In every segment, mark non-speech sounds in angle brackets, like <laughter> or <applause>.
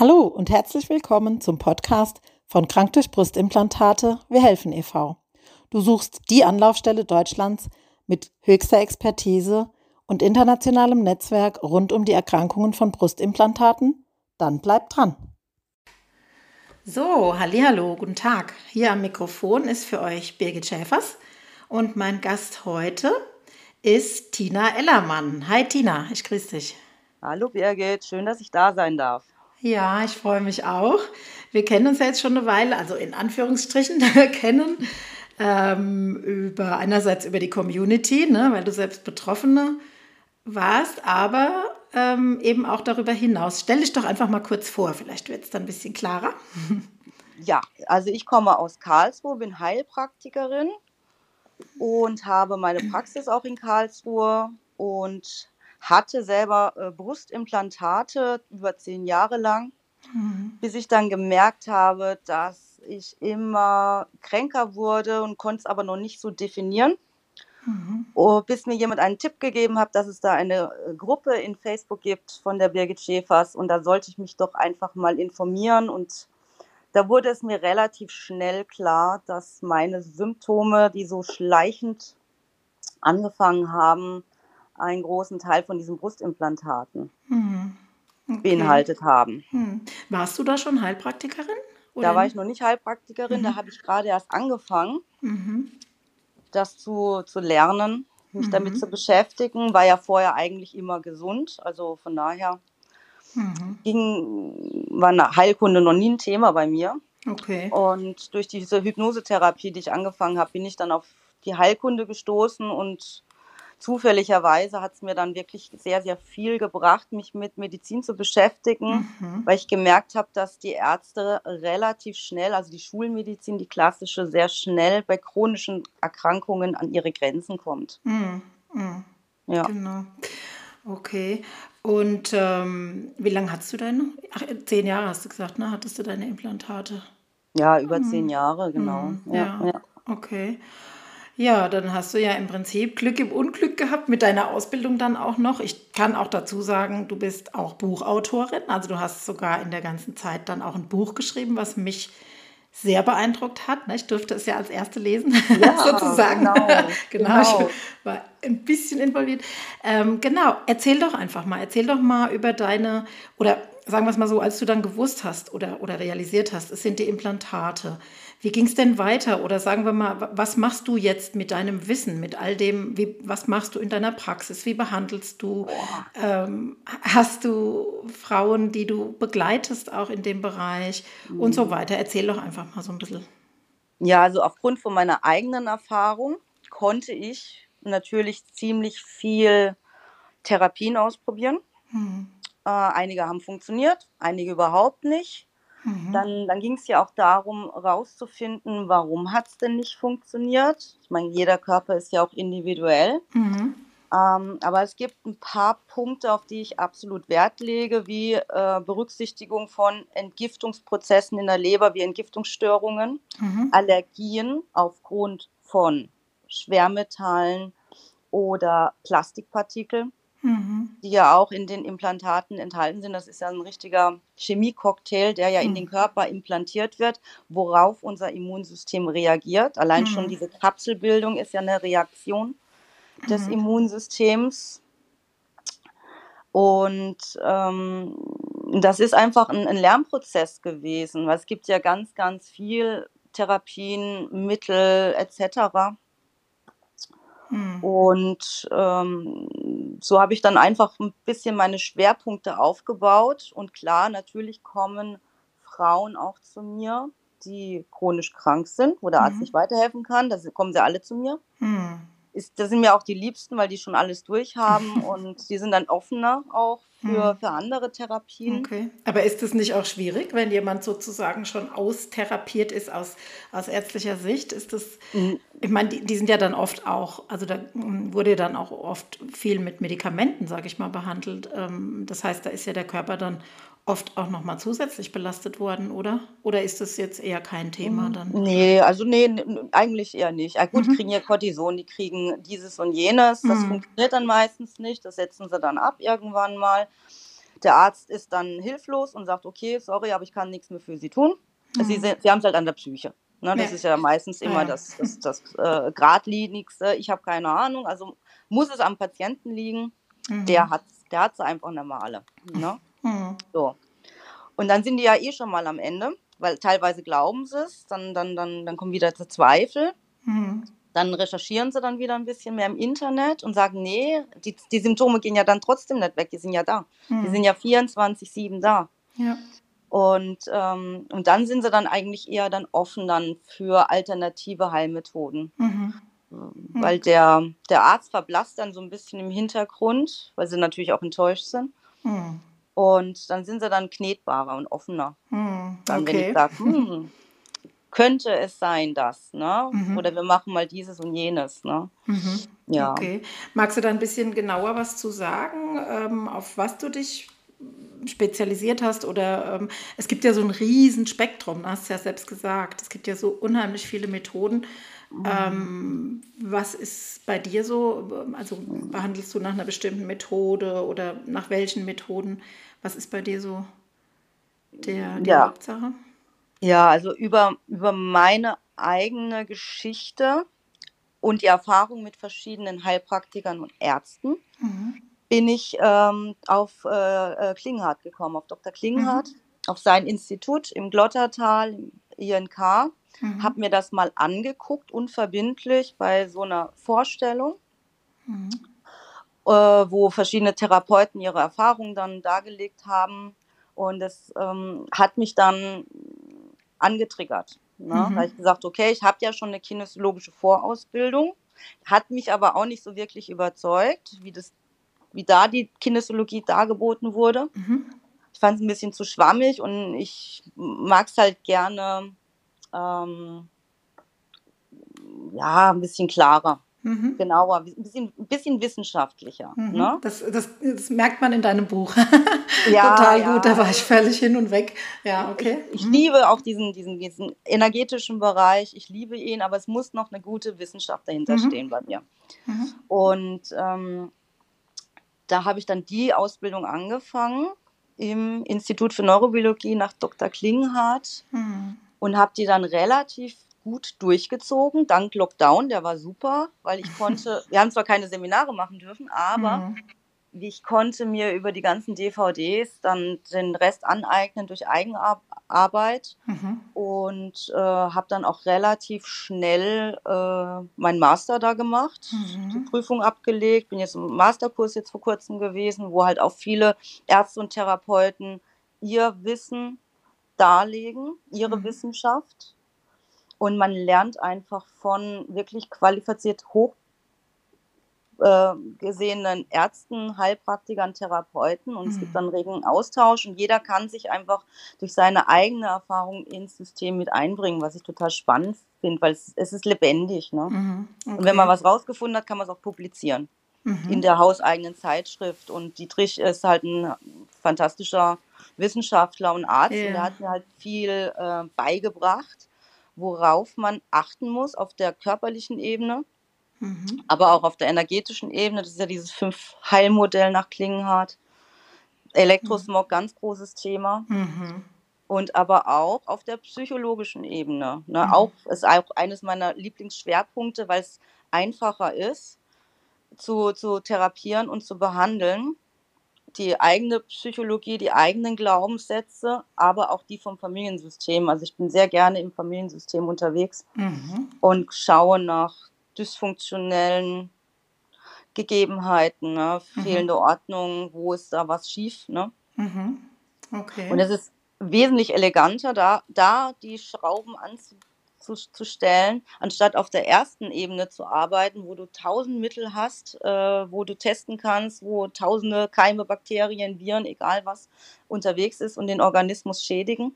Hallo und herzlich willkommen zum Podcast von Krank durch Brustimplantate Wir helfen e.V. Du suchst die Anlaufstelle Deutschlands mit höchster Expertise und internationalem Netzwerk rund um die Erkrankungen von Brustimplantaten? Dann bleib dran. So, hallo, guten Tag. Hier am Mikrofon ist für euch Birgit Schäfers und mein Gast heute ist Tina Ellermann. Hi Tina, ich grüße dich. Hallo Birgit, schön, dass ich da sein darf. Ja, ich freue mich auch. Wir kennen uns ja jetzt schon eine Weile, also in Anführungsstrichen <laughs> kennen, ähm, über einerseits über die Community, ne, weil du selbst Betroffene warst, aber ähm, eben auch darüber hinaus. Stell dich doch einfach mal kurz vor, vielleicht wird es dann ein bisschen klarer. <laughs> Ja, also ich komme aus Karlsruhe, bin Heilpraktikerin und habe meine Praxis auch in Karlsruhe und hatte selber äh, Brustimplantate über zehn Jahre lang, mhm. bis ich dann gemerkt habe, dass ich immer kränker wurde und konnte es aber noch nicht so definieren. Mhm. Oh, bis mir jemand einen Tipp gegeben hat, dass es da eine äh, Gruppe in Facebook gibt von der Birgit Schäfers und da sollte ich mich doch einfach mal informieren und da wurde es mir relativ schnell klar, dass meine Symptome, die so schleichend angefangen haben, einen großen Teil von diesen Brustimplantaten mhm. okay. beinhaltet haben. Mhm. Warst du da schon Heilpraktikerin? Oder? Da war ich noch nicht Heilpraktikerin, mhm. da habe ich gerade erst angefangen, mhm. das zu, zu lernen, mich damit mhm. zu beschäftigen. War ja vorher eigentlich immer gesund, also von daher mhm. ging, war eine Heilkunde noch nie ein Thema bei mir. Okay. Und durch diese Hypnosetherapie, die ich angefangen habe, bin ich dann auf die Heilkunde gestoßen und zufälligerweise hat es mir dann wirklich sehr, sehr viel gebracht, mich mit Medizin zu beschäftigen, mhm. weil ich gemerkt habe, dass die Ärzte relativ schnell, also die Schulmedizin, die klassische, sehr schnell bei chronischen Erkrankungen an ihre Grenzen kommt. Mhm. Mhm. Ja. Genau. Okay. Und ähm, wie lange hast du deine? Ach, zehn Jahre hast du gesagt, ne? Hattest du deine Implantate? Ja, über zehn mhm. Jahre, genau. Mhm. Ja, ja. Okay. Ja, dann hast du ja im Prinzip Glück im Unglück gehabt mit deiner Ausbildung dann auch noch. Ich kann auch dazu sagen, du bist auch Buchautorin. Also du hast sogar in der ganzen Zeit dann auch ein Buch geschrieben, was mich sehr beeindruckt hat. Ne? Ich durfte es ja als erste lesen, ja, <laughs> sozusagen. Genau, genau, <laughs> genau. Ich war ein bisschen involviert. Ähm, genau, erzähl doch einfach mal, erzähl doch mal über deine, oder sagen wir es mal so, als du dann gewusst hast oder, oder realisiert hast, es sind die Implantate. Wie ging es denn weiter? Oder sagen wir mal, was machst du jetzt mit deinem Wissen, mit all dem, wie, was machst du in deiner Praxis? Wie behandelst du? Ähm, hast du Frauen, die du begleitest auch in dem Bereich mhm. und so mhm. weiter? Erzähl doch einfach mal so ein bisschen. Ja, also aufgrund von meiner eigenen Erfahrung konnte ich natürlich ziemlich viel Therapien ausprobieren. Mhm. Äh, einige haben funktioniert, einige überhaupt nicht. Mhm. Dann, dann ging es ja auch darum, rauszufinden, warum hat es denn nicht funktioniert. Ich meine, jeder Körper ist ja auch individuell. Mhm. Ähm, aber es gibt ein paar Punkte, auf die ich absolut Wert lege, wie äh, Berücksichtigung von Entgiftungsprozessen in der Leber, wie Entgiftungsstörungen, mhm. Allergien aufgrund von Schwermetallen oder Plastikpartikeln mhm. die ja auch in den Implantaten enthalten sind. Das ist ja ein richtiger Chemiecocktail, der ja mhm. in den Körper implantiert wird, worauf unser Immunsystem reagiert. Allein mhm. schon diese Kapselbildung ist ja eine Reaktion des mhm. Immunsystems. Und ähm, das ist einfach ein, ein Lernprozess gewesen, weil es gibt ja ganz, ganz viel Therapien, Mittel etc. Mhm. Und ähm, so habe ich dann einfach ein bisschen meine Schwerpunkte aufgebaut. Und klar, natürlich kommen Frauen auch zu mir, die chronisch krank sind, wo der Arzt mhm. nicht weiterhelfen kann. Da kommen sie alle zu mir. Mhm ist, das sind mir auch die Liebsten, weil die schon alles durchhaben <laughs> und die sind dann offener auch für, hm. für andere Therapien. Okay. Aber ist es nicht auch schwierig, wenn jemand sozusagen schon austherapiert ist aus, aus ärztlicher Sicht? Ist das, mhm. ich meine, die, die sind ja dann oft auch, also da hm, wurde ja dann auch oft viel mit Medikamenten, sage ich mal, behandelt. Ähm, das heißt, da ist ja der Körper dann oft auch noch mal zusätzlich belastet worden, oder? Oder ist das jetzt eher kein Thema hm, dann? Nee, also nee, eigentlich eher nicht. Gut, mhm. die kriegen ja Cortison, die kriegen dieses und jenes. Das mhm. funktioniert dann meistens nicht. Das setzen sie dann ab irgendwann mal. Der Arzt ist dann hilflos und sagt, okay, sorry, aber ich kann nichts mehr für Sie tun. Mhm. Sie, sie haben es halt an der Psyche. Ne, das ja. ist ja meistens immer ja. das, das, das äh, Gradlinigste. Ich habe keine Ahnung. Also muss es am Patienten liegen. Mhm. Der hat es der einfach eine Male. Ne? Mhm. So. Und dann sind die ja eh schon mal am Ende, weil teilweise glauben sie es, dann, dann, dann, dann kommen wieder Zweifel. Mhm. Dann recherchieren sie dann wieder ein bisschen mehr im Internet und sagen, nee, die, die Symptome gehen ja dann trotzdem nicht weg, die sind ja da. Mhm. Die sind ja 24-7 da. Ja. Und, ähm, und dann sind sie dann eigentlich eher dann offen dann für alternative Heilmethoden. Mhm. Weil der, der Arzt verblasst dann so ein bisschen im Hintergrund, weil sie natürlich auch enttäuscht sind. Mhm. Und dann sind sie dann knetbarer und offener. Dann, okay. wenn ich sage, hm, könnte es sein, dass, ne? Mhm. Oder wir machen mal dieses und jenes, ne? Mhm. Ja. Okay. Magst du da ein bisschen genauer was zu sagen, ähm, auf was du dich spezialisiert hast? Oder ähm, es gibt ja so ein riesen Spektrum, hast du ja selbst gesagt. Es gibt ja so unheimlich viele Methoden. Mhm. Ähm, was ist bei dir so? Also behandelst du nach einer bestimmten Methode oder nach welchen Methoden? Was ist bei dir so der, die ja. Hauptsache? Ja, also über, über meine eigene Geschichte und die Erfahrung mit verschiedenen Heilpraktikern und Ärzten mhm. bin ich ähm, auf äh, äh Klinghardt gekommen, auf Dr. Klinghardt, mhm. auf sein Institut im Glottertal, im INK. Mhm. Habe mir das mal angeguckt, unverbindlich bei so einer Vorstellung, mhm. Äh, wo verschiedene Therapeuten ihre Erfahrungen dann dargelegt haben. Und es ähm, hat mich dann angetriggert. Ne? Mhm. Da habe ich gesagt, okay, ich habe ja schon eine kinesiologische Vorausbildung, hat mich aber auch nicht so wirklich überzeugt, wie, das, wie da die Kinesiologie dargeboten wurde. Mhm. Ich fand es ein bisschen zu schwammig und ich mag es halt gerne ähm, ja, ein bisschen klarer. Mhm. Genauer, ein bisschen, ein bisschen wissenschaftlicher. Mhm. Ne? Das, das, das, merkt man in deinem Buch. <laughs> Ja, Total ja. gut, da war ich völlig hin und weg. Ja, okay. Ich, ich mhm. liebe auch diesen, diesen, diesen energetischen Bereich, ich liebe ihn, aber es muss noch eine gute Wissenschaft dahinter mhm. stehen bei mir. Mhm. Und ähm, da habe ich dann die Ausbildung angefangen im Institut für Neurobiologie nach Dr. Klinghardt mhm. und habe die dann relativ gut durchgezogen, dank Lockdown, der war super, weil ich konnte, <laughs> wir haben zwar keine Seminare machen dürfen, aber mhm. ich konnte mir über die ganzen DVDs dann den Rest aneignen durch Eigenarbeit mhm. und äh, habe dann auch relativ schnell äh, meinen Master da gemacht, mhm. die Prüfung abgelegt, bin jetzt im Masterkurs jetzt vor kurzem gewesen, wo halt auch viele Ärzte und Therapeuten ihr Wissen darlegen, ihre mhm. Wissenschaft und man lernt einfach von wirklich qualifiziert hoch äh, gesehenen Ärzten, Heilpraktikern, Therapeuten und mhm. es gibt mhm. dann regen Austausch und jeder kann sich einfach durch seine eigene Erfahrung ins System mit einbringen, was ich total spannend finde, weil es, es ist lebendig. Ne? Mhm. Okay. Und wenn man was rausgefunden hat, kann man es auch publizieren mhm. in der hauseigenen Zeitschrift und Dietrich ist halt ein fantastischer Wissenschaftler und Arzt yeah. und der hat mir halt viel äh, beigebracht worauf man achten muss auf der körperlichen Ebene, mhm. aber auch auf der energetischen Ebene. Das ist ja dieses Fünf-Heilmodell nach Klingenhardt. Elektrosmog, mhm. ganz großes Thema. Mhm. Und aber auch auf der psychologischen Ebene. Ne? Mhm. Auch ist auch eines meiner Lieblingsschwerpunkte, weil es einfacher ist zu, zu therapieren und zu behandeln die eigene Psychologie, die eigenen Glaubenssätze, aber auch die vom Familiensystem. Also ich bin sehr gerne im Familiensystem unterwegs mhm. und schaue nach dysfunktionellen Gegebenheiten, ne? mhm. fehlende Ordnung, wo ist da was schief. Ne? Mhm. Okay. Und es ist wesentlich eleganter, da, da die Schrauben anzubieten zu, zu stellen, anstatt auf der ersten Ebene zu arbeiten, wo du tausend Mittel hast, äh, wo du testen kannst, wo tausende Keime, Bakterien, Viren, egal was unterwegs ist und den Organismus schädigen.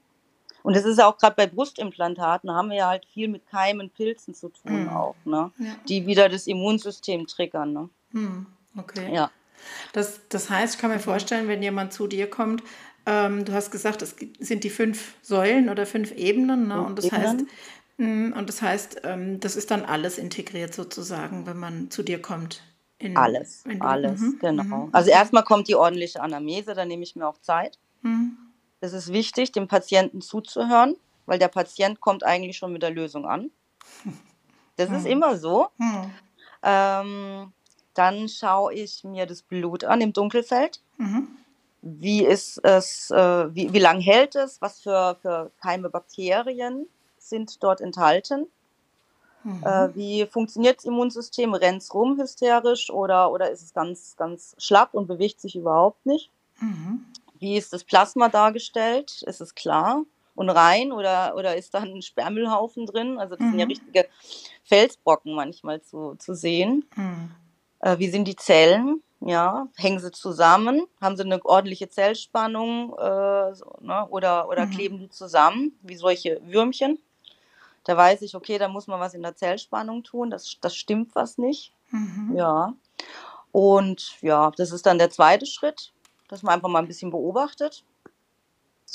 Und das ist ja auch gerade bei Brustimplantaten, haben wir ja halt viel mit Keimen, Pilzen zu tun mhm. auch, ne? Ja. die wieder das Immunsystem triggern. Ne? Mhm. Okay. Ja. Das, das heißt, ich kann mir vorstellen, wenn jemand zu dir kommt, ähm, du hast gesagt, es sind die fünf Säulen oder fünf Ebenen. Ne? Und das Ebenen. heißt, und das heißt, ähm, das ist dann alles integriert sozusagen, wenn man zu dir kommt In, alles, du, alles, mhm, genau. Mhm. Also erstmal kommt die ordentliche Anamnese, da nehme ich mir auch Zeit. Mhm. Es ist wichtig, dem Patienten zuzuhören, weil der Patient kommt eigentlich schon mit der Lösung an. Das ist immer so. Ähm, dann schaue ich mir das Blut an im Dunkelfeld. Mhm. Wie ist es, äh, wie, wie lang hält es, was für, für Keime, Bakterien sind dort enthalten? Mhm. Äh, wie funktioniert das Immunsystem? Rennt es rum hysterisch oder, oder ist es ganz, ganz schlapp und bewegt sich überhaupt nicht? Mhm. Wie ist das Plasma dargestellt? Ist es klar und rein oder, oder ist da ein Sperrmüllhaufen drin? Also das sind ja mhm. richtige Felsbrocken manchmal zu, zu sehen. Mhm. Äh, wie sind die Zellen? Ja, hängen sie zusammen? Haben sie eine ordentliche Zellspannung äh, so, ne? oder, oder mhm. kleben die zusammen wie solche Würmchen? Da weiß ich, okay, da muss man was in der Zellspannung tun. Das, das stimmt was nicht. Mhm. Ja. Und ja, das ist dann der zweite Schritt, dass man einfach mal ein bisschen beobachtet.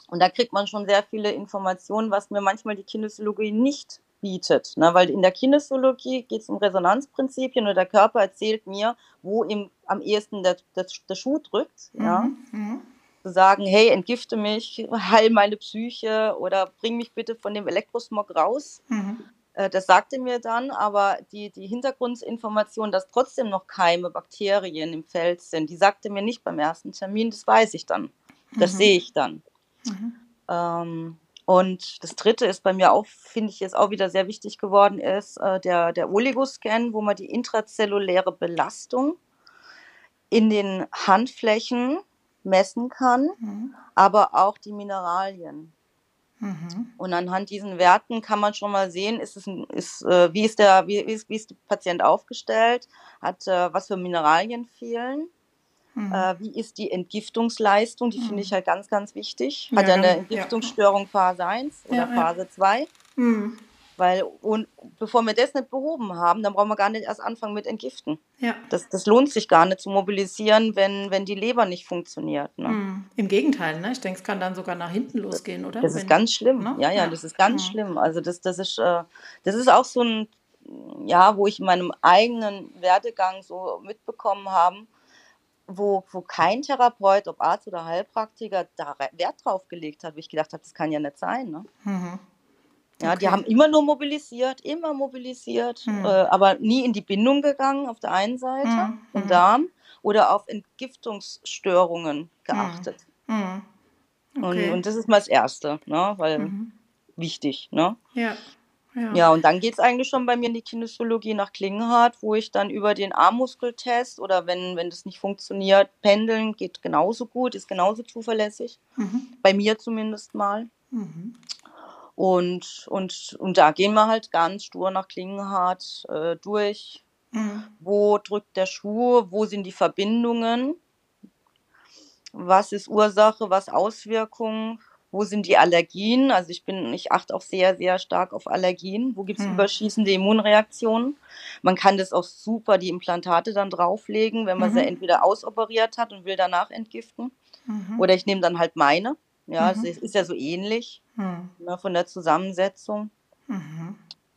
Und da kriegt man schon sehr viele Informationen, was mir manchmal die Kinesiologie nicht bietet. Ne? Weil in der Kinesiologie geht es um Resonanzprinzipien und der Körper erzählt mir, wo ihm am ehesten der, der, der Schuh drückt. Mhm. Ja? Mhm. Sagen, hey, entgifte mich, heil meine Psyche oder bring mich bitte von dem Elektrosmog raus. Mhm. Äh, das sagte mir dann, aber die, die Hintergrundinformation, dass trotzdem noch Keime, Bakterien im Feld sind, die sagte mir nicht beim ersten Termin, das weiß ich dann. Das mhm. sehe ich dann. Mhm. Ähm, und das dritte ist bei mir auch, finde ich jetzt auch wieder sehr wichtig geworden, ist äh, der, der Oligoscan, wo man die intrazelluläre Belastung in den Handflächen messen kann, mhm. aber auch die Mineralien. Mhm. Und anhand diesen Werten kann man schon mal sehen, ist es ist, äh, wie, ist der, wie, ist, wie ist der Patient aufgestellt, hat äh, was für Mineralien fehlen Mhm. Äh, wie ist die Entgiftungsleistung? Die mhm. finde ich halt ganz, ganz wichtig. Hat ja, er eine Entgiftungsstörung ja. Phase 1 oder ja, Phase 2? Weil, und bevor wir das nicht behoben haben, dann brauchen wir gar nicht erst anfangen mit Entgiften. Ja. Das, das lohnt sich gar nicht zu mobilisieren, wenn, wenn die Leber nicht funktioniert. Ne? Mhm. Im Gegenteil, ne? ich denke, es kann dann sogar nach hinten losgehen, oder? Das ist wenn, ganz schlimm. Ne? Ja, ja, das ist ganz mhm. schlimm. Also das, das, ist, äh, das ist auch so ein, ja, wo ich in meinem eigenen Werdegang so mitbekommen habe, wo, wo kein Therapeut, ob Arzt oder Heilpraktiker, da Wert drauf gelegt hat, wo ich gedacht habe, das kann ja nicht sein. Ne? Mhm. Ja, okay. die haben immer nur mobilisiert, immer mobilisiert, mhm. äh, aber nie in die Bindung gegangen auf der einen Seite, mhm. im mhm. Darm, oder auf Entgiftungsstörungen mhm. geachtet. Mhm. Okay. Und, und, das ist mal das Erste, ne? weil wichtig. Ne? Ja. Ja. ja, und dann geht es eigentlich schon bei mir in die Kinesiologie nach Klingenhardt, wo ich dann über den Armmuskeltest oder wenn, wenn das nicht funktioniert, pendeln geht genauso gut, ist genauso zuverlässig. Mhm. Bei mir zumindest mal. Mhm. Und, und, und da gehen wir halt ganz stur nach Klingenhardt äh, durch. Mhm. Wo drückt der Schuh? Wo sind die Verbindungen? Was ist Ursache? Was Auswirkungen? wo sind die Allergien? Also ich bin, ich achte auch sehr, sehr stark auf Allergien. Wo gibt es hm. überschießende Immunreaktionen? Man kann das auch super, die Implantate dann drauflegen, wenn man mhm. sie entweder ausoperiert hat und will danach entgiften. Mhm. Oder ich nehme dann halt meine. Ja, mhm. es ist ja so ähnlich mhm. ne, von der Zusammensetzung. Mhm.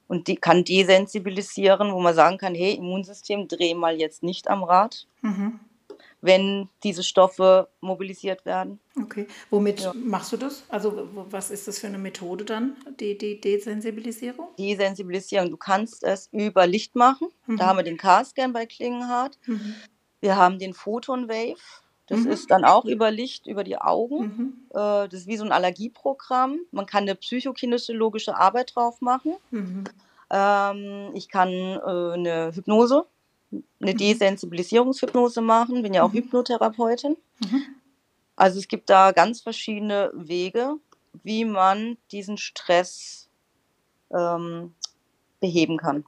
Und die kann desensibilisieren, wo man sagen kann, hey, Immunsystem, dreh mal jetzt nicht am Rad. Mhm wenn diese Stoffe mobilisiert werden. Okay, womit ja. machst du das? Also was ist das für eine Methode dann, die, die Desensibilisierung? Desensibilisierung, du kannst es über Licht machen. Mhm. Da haben wir den K-Scan bei Klingenhardt. Mhm. Wir haben den Photon Wave. Das mhm. ist dann auch über Licht, über die Augen. Mhm. Äh, das ist wie so ein Allergieprogramm. Man kann eine psychokinesiologische Arbeit drauf machen. Mhm. Ähm, ich kann äh, eine Hypnose eine mhm. Desensibilisierungshypnose machen, bin ja auch mhm. Hypnotherapeutin. Mhm. Also es gibt da ganz verschiedene Wege, wie man diesen Stress ähm, beheben kann.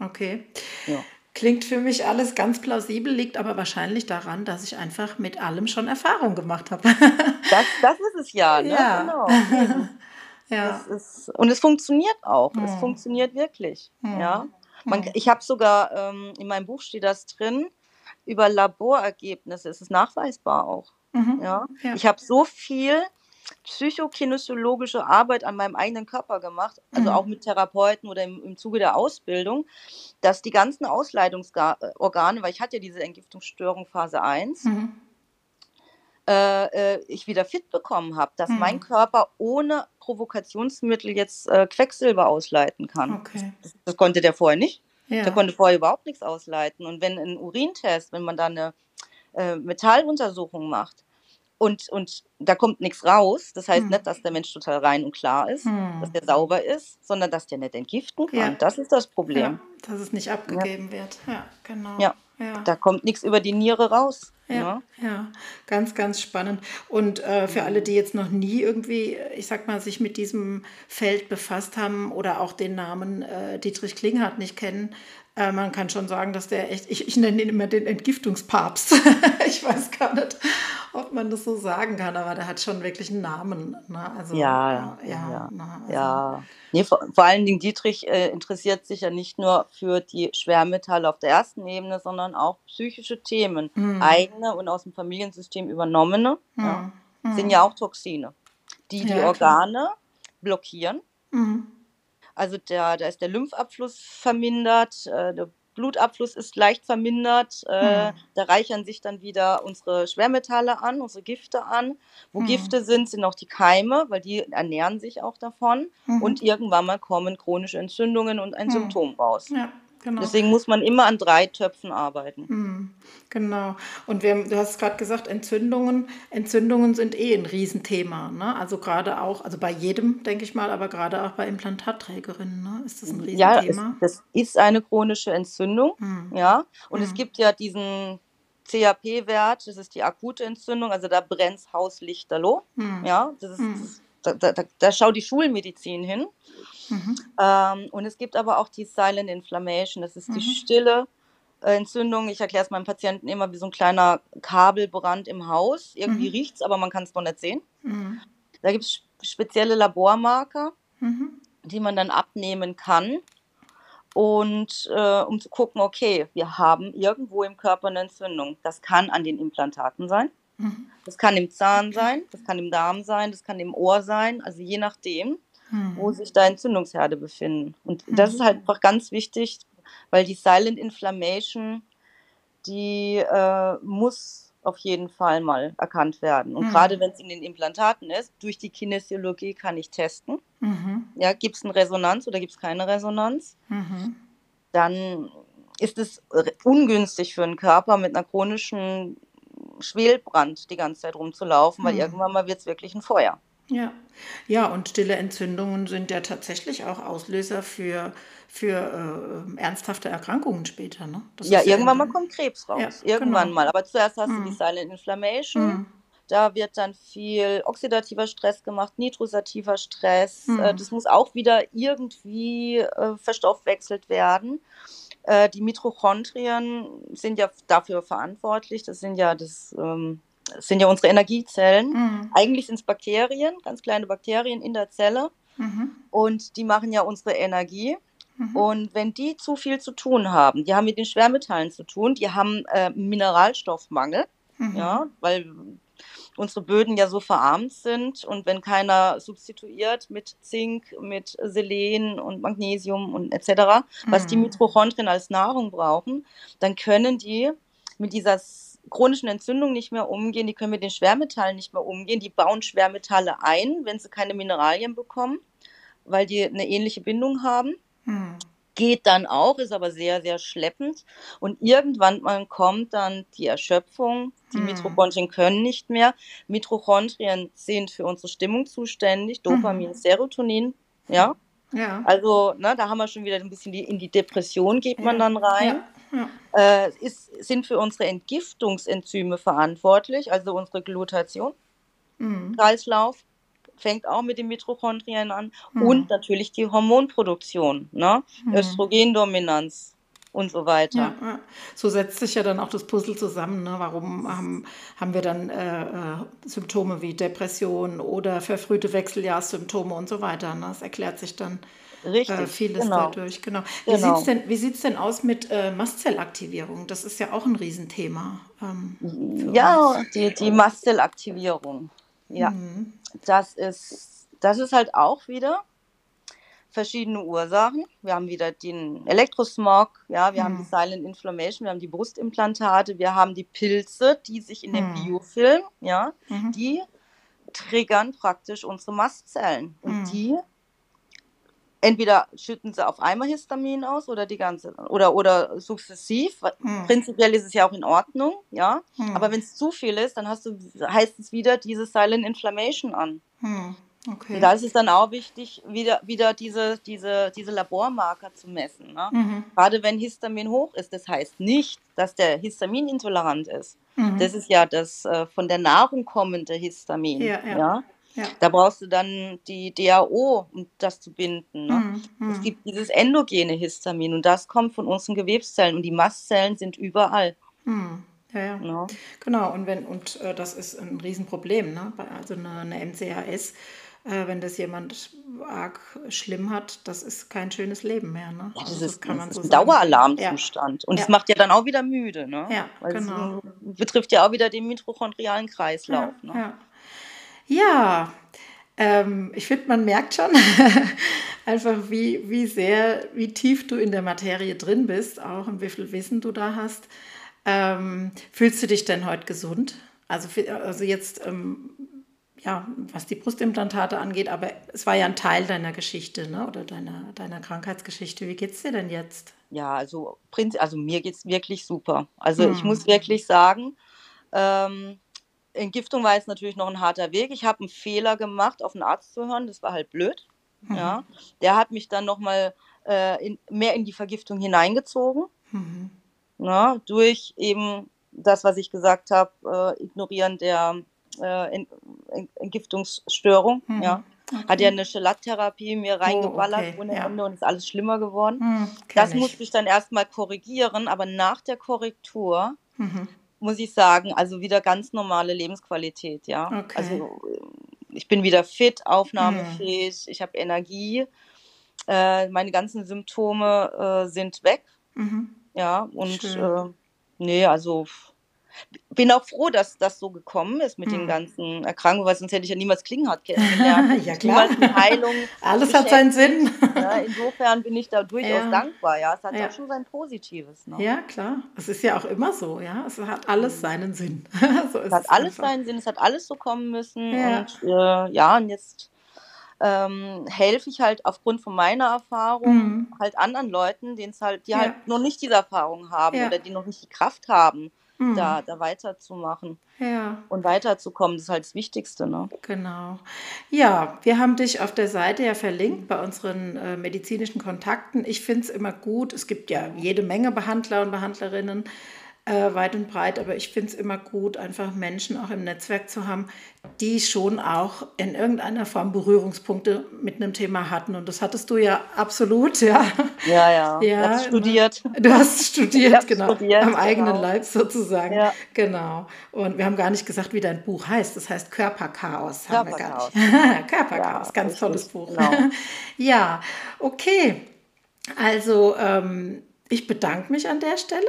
Okay. Ja. Klingt für mich alles ganz plausibel, liegt aber wahrscheinlich daran, dass ich einfach mit allem schon Erfahrung gemacht habe. <laughs> das, das ist es ja, ne? Ja. Genau. <laughs> ja. Ist, und es funktioniert auch. Es mhm. funktioniert wirklich. Ja. Man, hm. ich habe sogar, ähm, in meinem Buch steht das drin, über Laborergebnisse. Es ist nachweisbar auch. Mhm. Ja? ja? Ich habe so viel psychokinesiologische Arbeit an meinem eigenen Körper gemacht, also Mhm. auch mit Therapeuten oder im, im Zuge der Ausbildung, dass die ganzen Ausleitungsorgane, weil ich hatte ja diese Entgiftungsstörung Phase 1, Mhm. äh, äh, ich wieder fit bekommen habe, dass mein Mhm. Körper ohne Provokationsmittel jetzt äh, Quecksilber ausleiten kann. Okay. Das, das konnte der vorher nicht. Der Ja. konnte vorher überhaupt nichts ausleiten. Und wenn ein Urintest, wenn man da eine äh, Metalluntersuchung macht und, und da kommt nichts raus, das heißt Hm. nicht, dass der Mensch total rein und klar ist, dass Hm. der sauber ist, sondern dass der nicht entgiften kann. Ja. Das ist das Ja, Problem. dass es nicht abgegeben wird. Ja, genau. Ja. Ja. Da kommt nichts über die Niere raus. Ja, Ne? ja, ganz, ganz spannend. Und äh, für alle, die jetzt noch nie irgendwie, ich sag mal, sich mit diesem Feld befasst haben oder auch den Namen äh, Dietrich Klinghardt nicht kennen, äh, man kann schon sagen, dass der echt, ich, ich nenne ihn immer den Entgiftungspapst. <laughs> ich weiß gar nicht, ob man das so sagen kann, aber der hat schon wirklich einen Namen. Ne? Also, Ja, ja, ja, ne? also, Ja. Nee, vor, vor allen Dingen Dietrich äh, interessiert sich ja nicht nur für die Schwermetalle auf der ersten Ebene, sondern auch psychische Themen, Hm. eigene und aus dem Familiensystem übernommene, ja, hm, sind ja auch Toxine, die die Ja. Organe blockieren. Mhm. Also der, da ist der Lymphabfluss vermindert, äh, der Blutabfluss ist leicht vermindert, äh, Hm. da reichern sich dann wieder unsere Schwermetalle an, unsere Gifte an. Wo Hm. Gifte sind, sind auch die Keime, weil die ernähren sich auch davon. Mhm. Und irgendwann mal kommen chronische Entzündungen und ein Hm. Symptom raus. Ja, genau. Deswegen muss man immer an drei Töpfen arbeiten. Hm, Genau. Und wir, du hast gerade gesagt, Entzündungen. Entzündungen sind eh ein Riesenthema. Ne? Also gerade auch, also bei jedem, denke ich mal, aber gerade auch bei Implantatträgerinnen ne? ist das ein Ja, es, Riesenthema. das ist eine chronische Entzündung. Hm. Ja, und es Hm. gibt ja diesen CAP-Wert, das ist die akute Entzündung, also da brennt Haus lichterloh. Hm. Ja, das ist, Hm. da, da, da, da schaut die Schulmedizin hin. Mhm. Ähm, und es gibt aber auch die Silent Inflammation, das ist die Mhm. stille äh, Entzündung. Ich erkläre es meinen Patienten immer wie so ein kleiner Kabelbrand im Haus. Irgendwie Mhm. riecht es, aber man kann es noch nicht sehen. Mhm. Da gibt es spezielle Labormarker, Mhm. die man dann abnehmen kann. Und äh, um zu gucken, okay, wir haben irgendwo im Körper eine Entzündung. Das kann an den Implantaten sein, Mhm. das kann im Zahn sein, das kann im Darm sein, das kann im Ohr sein, also je nachdem, wo Mhm. sich da Entzündungsherde befinden. Und das ist halt einfach ganz wichtig, weil die Silent Inflammation, die äh, muss auf jeden Fall mal erkannt werden. Und Mhm. gerade wenn es in den Implantaten ist, durch die Kinesiologie kann ich testen. Mhm. Ja, gibt es eine Resonanz oder gibt es keine Resonanz? Mhm. Dann ist es ungünstig für einen Körper mit einer chronischen Schwelbrand die ganze Zeit rumzulaufen, weil Mhm. irgendwann mal wird es wirklich ein Feuer. Ja. ja, und stille Entzündungen sind ja tatsächlich auch Auslöser für, für äh, ernsthafte Erkrankungen später. Ne? Das Ja, ist ja irgendwann in- mal kommt Krebs raus. Ja, irgendwann genau. mal. Aber zuerst hast du Mhm. die Silent Inflammation. Mhm. Da wird dann viel oxidativer Stress gemacht, nitrosativer Stress. Mhm. Äh, das muss auch wieder irgendwie äh, verstoffwechselt werden. Äh, die Mitochondrien sind ja dafür verantwortlich. Das sind ja, das, ähm, das sind ja unsere Energiezellen. Mhm. Eigentlich sind es Bakterien, ganz kleine Bakterien in der Zelle. Mhm. Und die machen ja unsere Energie. Mhm. Und wenn die zu viel zu tun haben, die haben mit den Schwermetallen zu tun, die haben äh, Mineralstoffmangel, Mhm. ja, weil unsere Böden ja so verarmt sind und wenn keiner substituiert mit Zink, mit Selen und Magnesium und etc., was die Mhm. Mitochondrien als Nahrung brauchen, dann können die mit dieser chronischen Entzündung nicht mehr umgehen, die können mit den Schwermetallen nicht mehr umgehen, die bauen Schwermetalle ein, wenn sie keine Mineralien bekommen, weil die eine ähnliche Bindung haben Mhm. geht dann auch, ist aber sehr, sehr schleppend. Und irgendwann mal kommt dann die Erschöpfung. Die Hm. Mitochondrien können nicht mehr. Mitochondrien sind für unsere Stimmung zuständig. Dopamin, Mhm. Serotonin. Ja, Ja. also ne, da haben wir schon wieder ein bisschen die, in die Depression geht man Ja. dann rein. Ja. Ja. Äh, ist, sind für unsere Entgiftungsenzyme verantwortlich, also unsere Glutation. Mhm. Kreislauf fängt auch mit den Mitochondrien an Mhm. und natürlich die Hormonproduktion, ne? Mhm. Östrogendominanz und so weiter. Ja, ja. So setzt sich ja dann auch das Puzzle zusammen. Ne? Warum haben, haben wir dann äh, äh, Symptome wie Depression oder verfrühte Wechseljahrssymptome und so weiter? Ne? Das erklärt sich dann Richtig, äh, vieles genau. dadurch. Genau. Wie Genau. sieht's denn, wie sieht's denn aus mit äh, Mastzellaktivierung? Das ist ja auch ein Riesenthema. Ähm, Ja, uns. die, die Mastzellaktivierung. Ja, mhm. das ist, das ist halt auch wieder verschiedene Ursachen. Wir haben wieder den Elektrosmog, ja, wir mhm. haben die Silent Inflammation, wir haben die Brustimplantate, wir haben die Pilze, die sich in den mhm. Biofilm, ja, mhm. die triggern praktisch unsere Mastzellen. Und mhm. die entweder schütten sie auf einmal Histamin aus oder die ganze oder oder sukzessiv. Hm. Prinzipiell ist es ja auch in Ordnung, ja. Hm. Aber wenn es zu viel ist, dann hast du heißt es wieder diese Silent Inflammation an. Hm. Okay. Und da ist es dann auch wichtig, wieder, wieder diese, diese, diese Labormarker zu messen. Ne? Mhm. Gerade wenn Histamin hoch ist, das heißt nicht, dass der Histamin intolerant ist. Mhm. Das ist ja das äh, von der Nahrung kommende Histamin. Ja, ja. ja? Ja. Da brauchst du dann die DAO, um das zu binden. Ne? Mhm, mhm. Es gibt dieses endogene Histamin und das kommt von unseren Gewebszellen und die Mastzellen sind überall. Mhm. Ja, ja. No. Genau, und wenn, und äh, das ist ein Riesenproblem, ne? Also eine, eine MCHS, äh, wenn das jemand arg schlimm hat, das ist kein schönes Leben mehr. Ne? Ja, das, also, das ist, kann man das so ein Daueralarmzustand. Ja. Und es macht ja dann auch wieder müde, ne? Ja, Weil genau. Es betrifft ja auch wieder den mitochondrialen Kreislauf. Ne? Ja. Ja, ähm, ich finde, man merkt schon <laughs> einfach, wie, wie sehr, wie tief du in der Materie drin bist, auch und wie viel Wissen du da hast. Ähm, fühlst du dich denn heute gesund? Also, also jetzt, ähm, ja, was die Brustimplantate angeht, aber es war ja ein Teil deiner Geschichte, ne? Oder deiner, deiner Krankheitsgeschichte. Wie geht es dir denn jetzt? Ja, also, also mir geht es wirklich super. Also hm. ich muss wirklich sagen, ähm, Entgiftung war jetzt natürlich noch ein harter Weg. Ich habe einen Fehler gemacht, auf einen Arzt zu hören. Das war halt blöd. Mhm. Ja. Der hat mich dann nochmal äh, in, mehr in die Vergiftung hineingezogen. Mhm. Ja, durch eben das, was ich gesagt habe, äh, Ignorieren der äh, Entgiftungsstörung. Mhm. Ja. Okay. Hat ja eine Chelattherapie mir oh, reingeballert oh, okay. ohne Ende ja. und ist alles schlimmer geworden. Mhm, das musste ich dann erstmal korrigieren, aber nach der Korrektur mhm muss ich sagen, also wieder ganz normale Lebensqualität, ja. Okay. Also ich bin wieder fit, aufnahmefähig, mhm. ich habe Energie, äh, meine ganzen Symptome äh, sind weg, mhm. ja, und äh, nee, also bin auch froh, dass das so gekommen ist mit hm. den ganzen Erkrankungen, weil sonst hätte ich ja niemals Klingenhardt kennengelernt. <laughs> ja, klar. Heilung. Alles hat seinen Sinn. ja, insofern bin ich da durchaus ja. dankbar. Ja, es hat ja. auch schon sein Positives. Ne? Ja, klar. Es ist ja auch immer so. Ja, es hat alles hm. seinen Sinn. <laughs> so es hat es alles einfach. seinen Sinn. Es hat alles so kommen müssen. Ja. Und äh, ja, und jetzt ähm, helfe ich halt aufgrund von meiner Erfahrung mhm. halt anderen Leuten, halt, die halt noch nicht diese Erfahrung haben oder die noch nicht die Kraft haben mhm. da, da weiterzumachen. Ja. Und weiterzukommen, das ist halt das Wichtigste. Ne? Genau. Ja, wir haben dich auf der Seite ja verlinkt bei unseren äh, medizinischen Kontakten. Ich finde es immer gut. Es gibt ja jede Menge Behandler und Behandlerinnen äh, weit und breit, aber ich finde es immer gut, einfach Menschen auch im Netzwerk zu haben, die schon auch in irgendeiner Form Berührungspunkte mit einem Thema hatten. Und das hattest du ja absolut, ja. Ja, ja. ja du hast studiert. Du hast studiert, genau. Studiert, am genau. eigenen Leib sozusagen. Ja. Genau. Und wir haben gar nicht gesagt, wie dein Buch heißt. Das heißt Körperchaos. Körperchaos. <laughs> Körperchaos, ja, ganz tolles Buch. Genau. <laughs> ja, okay. Also ähm, ich bedanke mich an der Stelle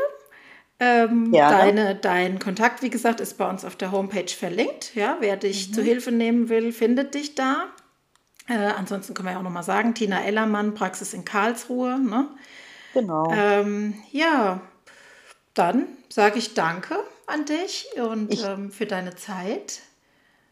ähm, ja, deine, dein Kontakt, wie gesagt, ist bei uns auf der Homepage verlinkt. Ja, wer dich mhm. zu Hilfe nehmen will, findet dich da. Äh, ansonsten können wir ja auch nochmal sagen, Tina Ellermann, Praxis in Karlsruhe. Ne? Genau. Ähm, ja, dann sage ich danke an dich und ich, ähm, für deine Zeit.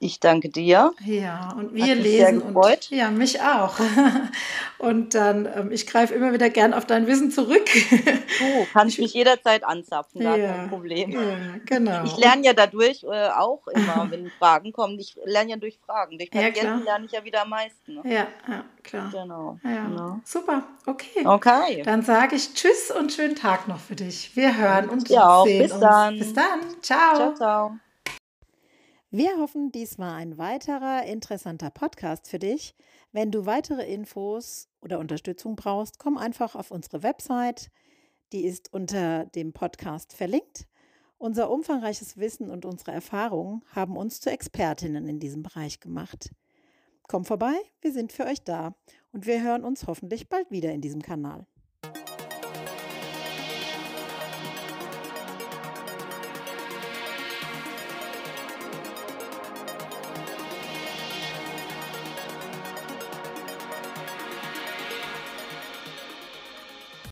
Ich danke dir. Ja, und wir lesen und ja, mich auch. <laughs> Und dann, ähm, ich greife immer wieder gern auf dein Wissen zurück. Du kannst mich jederzeit anzapfen, gar ja, kein Problem. Ja, genau. Ich lerne ja dadurch äh, auch <laughs> immer, wenn Fragen kommen. Ich lerne ja durch Fragen. Durch Patienten ja, lerne ich ja wieder am meisten. Ne? Ja, ja, klar. Genau. Genau. Super, okay. Okay. Dann sage ich Tschüss und schönen Tag noch für dich. Wir hören und ja, sehen Bis uns. Dann. Bis dann. Ciao. Ciao, ciao. Wir hoffen, dies war ein weiterer interessanter Podcast für dich. Wenn du weitere Infos oder Unterstützung brauchst, komm einfach auf unsere Website. Die ist unter dem Podcast verlinkt. Unser umfangreiches Wissen und unsere Erfahrungen haben uns zu Expertinnen in diesem Bereich gemacht. Komm vorbei, wir sind für euch da und wir hören uns hoffentlich bald wieder in diesem Kanal.